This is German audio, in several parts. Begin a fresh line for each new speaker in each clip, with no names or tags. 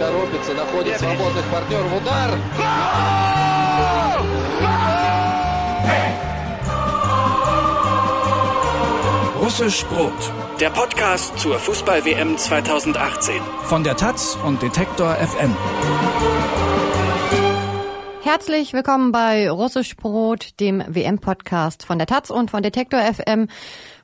торопится, находит свободных партнеров. Удар!
Russisch Brot. Der Podcast zur Fußball-WM 2018.
Von der Taz und Detektor FM.
Herzlich willkommen bei Russisch Brot, dem WM-Podcast von der Taz und von Detektor FM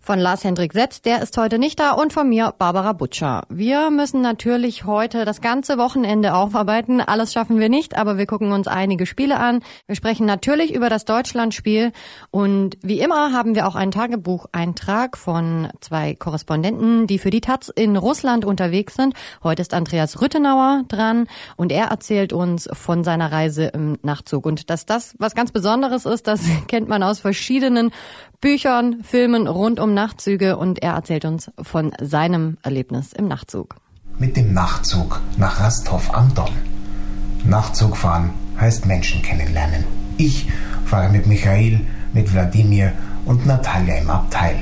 von Lars Hendrik Setz, der ist heute nicht da, und von mir, Barbara Butcher. Wir müssen natürlich heute das ganze Wochenende aufarbeiten. Alles schaffen wir nicht, aber wir gucken uns einige Spiele an. Wir sprechen natürlich über das Deutschlandspiel und wie immer haben wir auch einen Tagebucheintrag von zwei Korrespondenten, die für die Taz in Russland unterwegs sind. Heute ist Andreas Rüttenauer dran und er erzählt uns von seiner Reise im Nachtzug. Und dass das was ganz Besonderes ist, das kennt man aus verschiedenen Büchern, Filmen rund um Nachtzüge und er erzählt uns von seinem Erlebnis im Nachtzug.
Mit dem Nachtzug nach Rastov am Don. Nachtzug fahren heißt Menschen kennenlernen. Ich fahre mit Michael, mit Wladimir und Natalia im Abteil.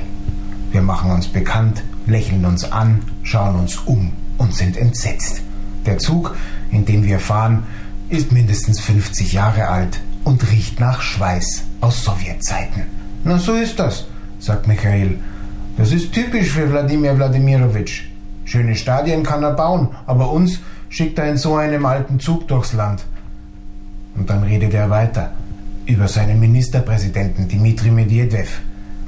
Wir machen uns bekannt, lächeln uns an, schauen uns um und sind entsetzt. Der Zug, in dem wir fahren, ist mindestens 50 Jahre alt und riecht nach Schweiß aus Sowjetzeiten. Na, so ist das, sagt Michael. Das ist typisch für Wladimir Wladimirovich. Schöne Stadien kann er bauen, aber uns schickt er in so einem alten Zug durchs Land. Und dann redet er weiter über seinen Ministerpräsidenten Dmitri Medvedev.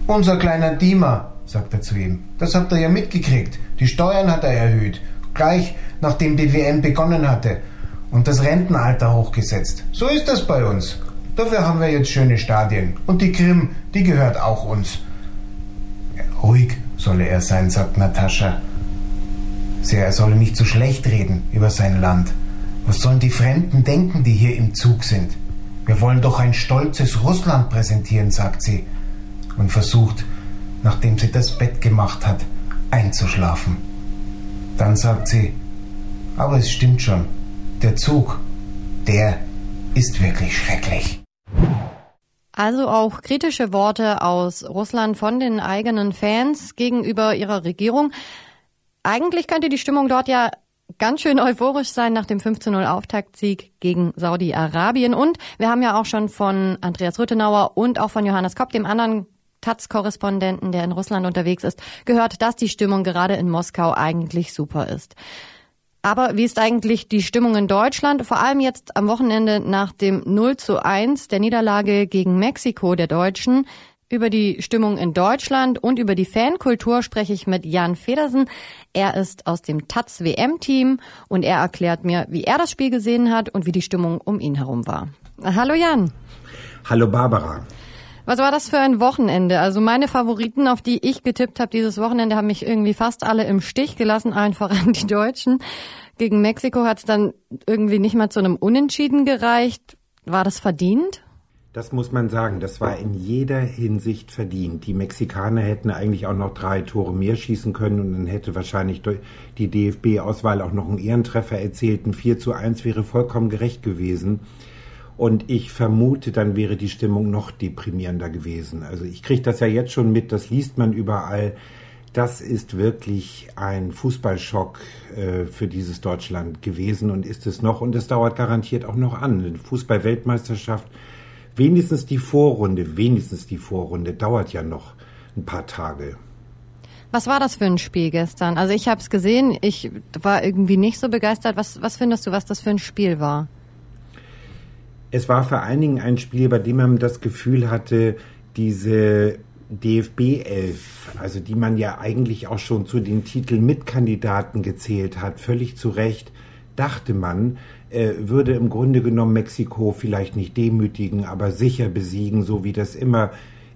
Unser kleiner Dima, sagt er zu ihm. Das habt ihr ja mitgekriegt. Die Steuern hat er erhöht. Gleich nachdem die WM begonnen hatte. Und das Rentenalter hochgesetzt. So ist das bei uns. Dafür haben wir jetzt schöne Stadien. Und die Krim, die gehört auch uns. Ruhig solle er sein, sagt Natascha. Sie, er solle nicht so schlecht reden über sein Land. Was sollen die Fremden denken, die hier im Zug sind? Wir wollen doch ein stolzes Russland präsentieren, sagt sie und versucht, nachdem sie das Bett gemacht hat, einzuschlafen. Dann sagt sie, aber es stimmt schon, der Zug, der ist wirklich schrecklich.
Also auch kritische Worte aus Russland von den eigenen Fans gegenüber ihrer Regierung. Eigentlich könnte die Stimmung dort ja ganz schön euphorisch sein nach dem 15-0 Auftaktsieg gegen Saudi-Arabien. Und wir haben ja auch schon von Andreas Rüttenauer und auch von Johannes Kopp, dem anderen Taz-Korrespondenten, der in Russland unterwegs ist, gehört, dass die Stimmung gerade in Moskau eigentlich super ist. Aber wie ist eigentlich die Stimmung in Deutschland? Vor allem jetzt am Wochenende nach dem 0 zu 1 der Niederlage gegen Mexiko der Deutschen. Über die Stimmung in Deutschland und über die Fankultur spreche ich mit Jan Federsen. Er ist aus dem Taz WM-Team und er erklärt mir, wie er das Spiel gesehen hat und wie die Stimmung um ihn herum war. Hallo Jan.
Hallo Barbara.
Was war das für ein Wochenende? Also meine Favoriten, auf die ich getippt habe dieses Wochenende, haben mich irgendwie fast alle im Stich gelassen, allen voran die Deutschen. Gegen Mexiko hat es dann irgendwie nicht mal zu einem Unentschieden gereicht. War das verdient?
Das muss man sagen. Das war in jeder Hinsicht verdient. Die Mexikaner hätten eigentlich auch noch drei Tore mehr schießen können und dann hätte wahrscheinlich die DFB-Auswahl auch noch einen Ehrentreffer erzielt. Ein 4 zu 1 wäre vollkommen gerecht gewesen. Und ich vermute, dann wäre die Stimmung noch deprimierender gewesen. Also ich kriege das ja jetzt schon mit, das liest man überall. Das ist wirklich ein Fußballschock äh, für dieses Deutschland gewesen und ist es noch. Und es dauert garantiert auch noch an. Eine Fußballweltmeisterschaft, wenigstens die Vorrunde, wenigstens die Vorrunde dauert ja noch ein paar Tage.
Was war das für ein Spiel gestern? Also ich habe es gesehen, ich war irgendwie nicht so begeistert. Was, was findest du, was das für ein Spiel war?
Es war vor allen Dingen ein Spiel, bei dem man das Gefühl hatte, diese DFB 11, also die man ja eigentlich auch schon zu den Titeln Mitkandidaten gezählt hat, völlig zu Recht, dachte man, äh, würde im Grunde genommen Mexiko vielleicht nicht demütigen, aber sicher besiegen, so wie das immer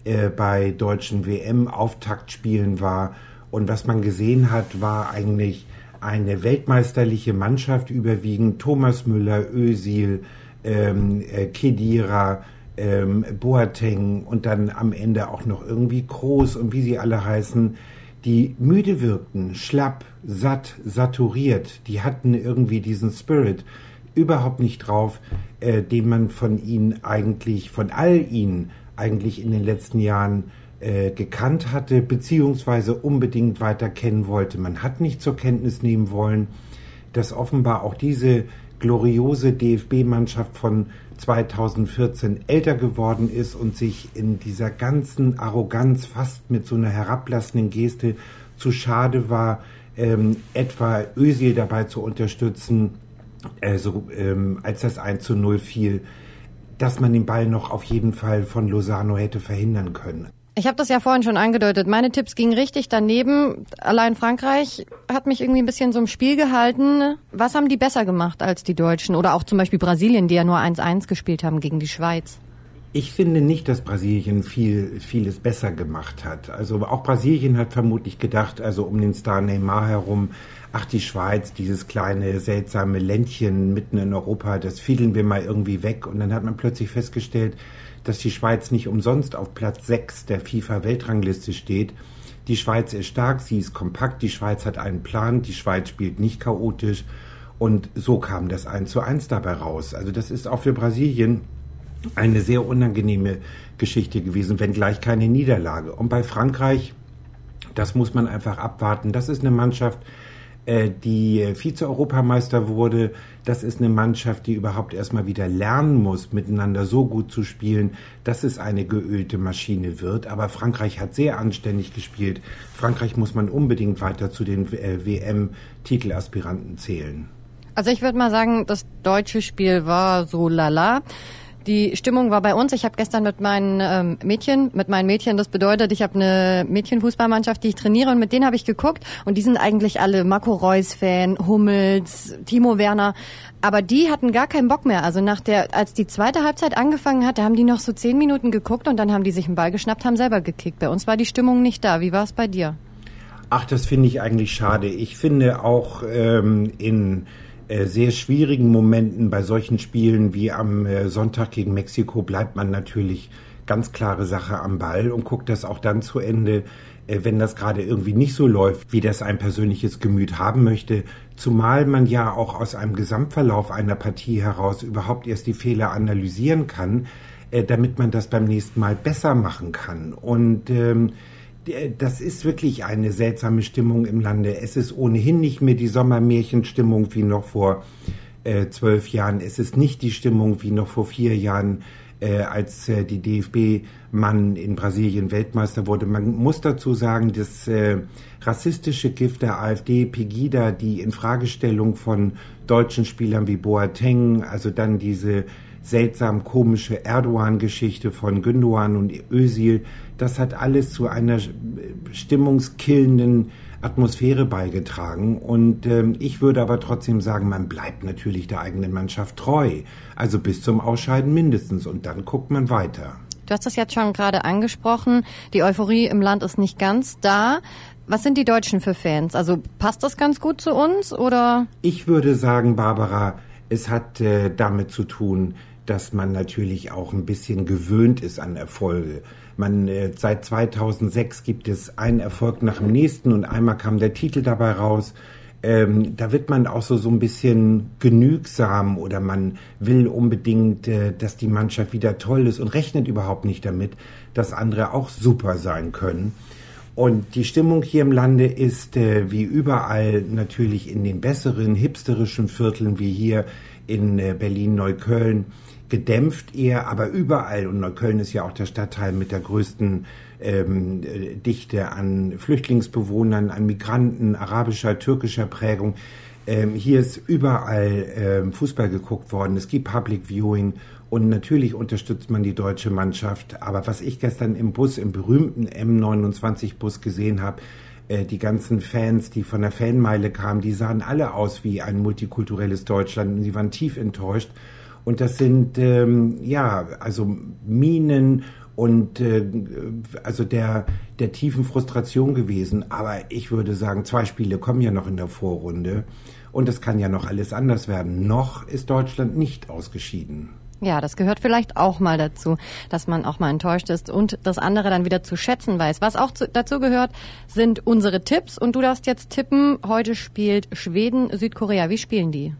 äh, bei deutschen WM-Auftaktspielen war. Und was man gesehen hat, war eigentlich eine weltmeisterliche Mannschaft überwiegend. Thomas Müller, Ösil, ähm, äh, Kedira, ähm, Boateng und dann am Ende auch noch irgendwie Groß und wie sie alle heißen, die müde wirkten, schlapp, satt, saturiert, die hatten irgendwie diesen Spirit überhaupt nicht drauf, äh, den man von ihnen eigentlich, von all ihnen eigentlich in den letzten Jahren äh, gekannt hatte, beziehungsweise unbedingt weiter kennen wollte. Man hat nicht zur Kenntnis nehmen wollen, dass offenbar auch diese gloriose DFB-Mannschaft von 2014 älter geworden ist und sich in dieser ganzen Arroganz fast mit so einer herablassenden Geste zu schade war, ähm, etwa Özil dabei zu unterstützen, also, ähm, als das 1 zu 0 fiel, dass man den Ball noch auf jeden Fall von Lozano hätte verhindern können.
Ich habe das ja vorhin schon angedeutet. Meine Tipps gingen richtig daneben. Allein Frankreich hat mich irgendwie ein bisschen so im Spiel gehalten. Was haben die besser gemacht als die Deutschen? Oder auch zum Beispiel Brasilien, die ja nur 1-1 gespielt haben gegen die Schweiz.
Ich finde nicht, dass Brasilien viel, vieles besser gemacht hat. Also auch Brasilien hat vermutlich gedacht, also um den Star Neymar herum, ach die Schweiz, dieses kleine seltsame Ländchen mitten in Europa, das fiedeln wir mal irgendwie weg. Und dann hat man plötzlich festgestellt, dass die Schweiz nicht umsonst auf Platz 6 der FIFA-Weltrangliste steht. Die Schweiz ist stark, sie ist kompakt, die Schweiz hat einen Plan, die Schweiz spielt nicht chaotisch. Und so kam das 1 zu 1 dabei raus. Also das ist auch für Brasilien eine sehr unangenehme Geschichte gewesen, wenngleich keine Niederlage. Und bei Frankreich, das muss man einfach abwarten. Das ist eine Mannschaft, die Vize-Europameister wurde. Das ist eine Mannschaft, die überhaupt erstmal wieder lernen muss, miteinander so gut zu spielen, dass es eine geölte Maschine wird. Aber Frankreich hat sehr anständig gespielt. Frankreich muss man unbedingt weiter zu den äh, WM-Titelaspiranten zählen.
Also ich würde mal sagen, das deutsche Spiel war so lala. Die Stimmung war bei uns. Ich habe gestern mit meinen ähm, Mädchen, mit meinen Mädchen, das bedeutet, ich habe eine Mädchenfußballmannschaft, die ich trainiere und mit denen habe ich geguckt und die sind eigentlich alle Marco Reus Fan, Hummels, Timo Werner, aber die hatten gar keinen Bock mehr. Also nach der, als die zweite Halbzeit angefangen hat, da haben die noch so zehn Minuten geguckt und dann haben die sich einen Ball geschnappt, haben selber gekickt. Bei uns war die Stimmung nicht da. Wie war es bei dir?
Ach, das finde ich eigentlich schade. Ich finde auch ähm, in sehr schwierigen Momenten bei solchen Spielen wie am äh, Sonntag gegen Mexiko bleibt man natürlich ganz klare Sache am Ball und guckt das auch dann zu Ende, äh, wenn das gerade irgendwie nicht so läuft, wie das ein persönliches Gemüt haben möchte. Zumal man ja auch aus einem Gesamtverlauf einer Partie heraus überhaupt erst die Fehler analysieren kann, damit man das beim nächsten Mal besser machen kann. Und ähm, das ist wirklich eine seltsame Stimmung im Lande. Es ist ohnehin nicht mehr die Sommermärchenstimmung wie noch vor äh, zwölf Jahren. Es ist nicht die Stimmung wie noch vor vier Jahren, äh, als äh, die DFB-Mann in Brasilien Weltmeister wurde. Man muss dazu sagen, das äh, rassistische Gift der AfD, Pegida, die Infragestellung von deutschen Spielern wie Boateng, also dann diese seltsam komische Erdogan-Geschichte von Gündogan und Özil, das hat alles zu einer stimmungskillenden Atmosphäre beigetragen. Und ähm, ich würde aber trotzdem sagen, man bleibt natürlich der eigenen Mannschaft treu. Also bis zum Ausscheiden mindestens. Und dann guckt man weiter.
Du hast das jetzt schon gerade angesprochen. Die Euphorie im Land ist nicht ganz da. Was sind die Deutschen für Fans? Also passt das ganz gut zu uns oder?
Ich würde sagen, Barbara, es hat äh, damit zu tun, dass man natürlich auch ein bisschen gewöhnt ist an Erfolge. Man, äh, seit 2006 gibt es einen Erfolg nach dem nächsten und einmal kam der Titel dabei raus. Ähm, da wird man auch so, so ein bisschen genügsam oder man will unbedingt, äh, dass die Mannschaft wieder toll ist und rechnet überhaupt nicht damit, dass andere auch super sein können. Und die Stimmung hier im Lande ist äh, wie überall natürlich in den besseren, hipsterischen Vierteln wie hier in äh, Berlin-Neukölln gedämpft eher, aber überall, und Neukölln ist ja auch der Stadtteil mit der größten ähm, Dichte an Flüchtlingsbewohnern, an Migranten, arabischer, türkischer Prägung. Ähm, hier ist überall ähm, Fußball geguckt worden. Es gibt Public Viewing und natürlich unterstützt man die deutsche Mannschaft. Aber was ich gestern im Bus, im berühmten M29-Bus gesehen habe, äh, die ganzen Fans, die von der Fanmeile kamen, die sahen alle aus wie ein multikulturelles Deutschland und sie waren tief enttäuscht. Und das sind ähm, ja also Minen und äh, also der der tiefen Frustration gewesen. Aber ich würde sagen, zwei Spiele kommen ja noch in der Vorrunde und es kann ja noch alles anders werden. Noch ist Deutschland nicht ausgeschieden.
Ja, das gehört vielleicht auch mal dazu, dass man auch mal enttäuscht ist und das andere dann wieder zu schätzen weiß. Was auch zu, dazu gehört, sind unsere Tipps. Und du darfst jetzt tippen, heute spielt Schweden, Südkorea. Wie spielen die?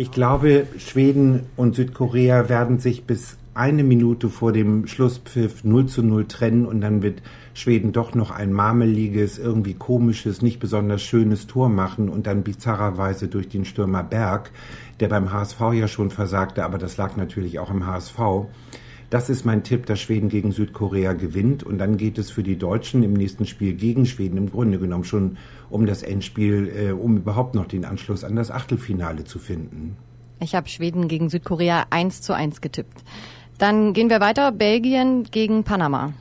Ich glaube, Schweden und Südkorea werden sich bis eine Minute vor dem Schlusspfiff 0 zu 0 trennen und dann wird Schweden doch noch ein marmeliges, irgendwie komisches, nicht besonders schönes Tor machen und dann bizarrerweise durch den Stürmer Berg, der beim HSV ja schon versagte, aber das lag natürlich auch im HSV. Das ist mein Tipp, dass Schweden gegen Südkorea gewinnt. Und dann geht es für die Deutschen im nächsten Spiel gegen Schweden im Grunde genommen schon um das Endspiel, äh, um überhaupt noch den Anschluss an das Achtelfinale zu finden.
Ich habe Schweden gegen Südkorea 1 zu 1 getippt. Dann gehen wir weiter. Belgien gegen Panama.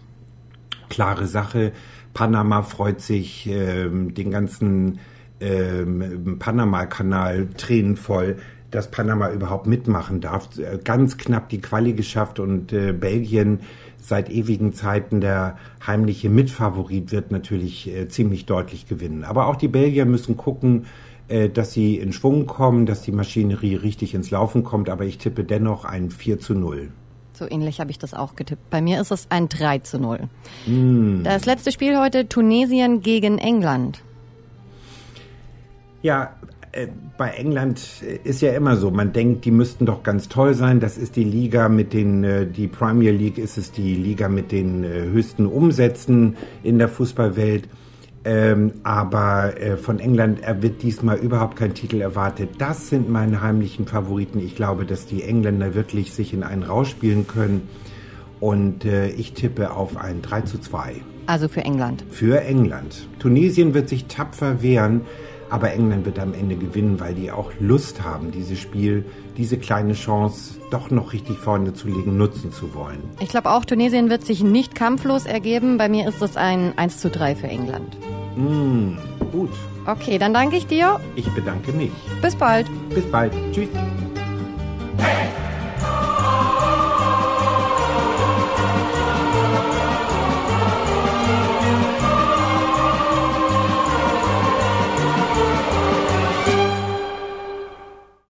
Klare Sache. Panama freut sich ähm, den ganzen ähm, Panama-Kanal tränenvoll, dass Panama überhaupt mitmachen darf. Äh, ganz knapp die Quali geschafft und äh, Belgien seit ewigen Zeiten der heimliche Mitfavorit wird natürlich äh, ziemlich deutlich gewinnen. Aber auch die Belgier müssen gucken, äh, dass sie in Schwung kommen, dass die Maschinerie richtig ins Laufen kommt. Aber ich tippe dennoch ein 4 zu 0.
So ähnlich habe ich das auch getippt. Bei mir ist es ein 3 zu 0. Mm. Das letzte Spiel heute Tunesien gegen England.
Ja, äh, bei England ist ja immer so, man denkt, die müssten doch ganz toll sein. Das ist die Liga mit den, äh, die Premier League ist es die Liga mit den äh, höchsten Umsätzen in der Fußballwelt. Ähm, aber äh, von England wird diesmal überhaupt kein Titel erwartet. Das sind meine heimlichen Favoriten. Ich glaube, dass die Engländer wirklich sich in einen rausspielen können. Und äh, ich tippe auf ein 3 zu 2.
Also für England.
Für England. Tunesien wird sich tapfer wehren. Aber England wird am Ende gewinnen, weil die auch Lust haben, dieses Spiel, diese kleine Chance doch noch richtig vorne zu legen, nutzen zu wollen.
Ich glaube auch, Tunesien wird sich nicht kampflos ergeben. Bei mir ist es ein 1 zu 3 für England.
Mm, gut.
Okay, dann danke ich dir.
Ich bedanke mich.
Bis bald.
Bis bald. Tschüss.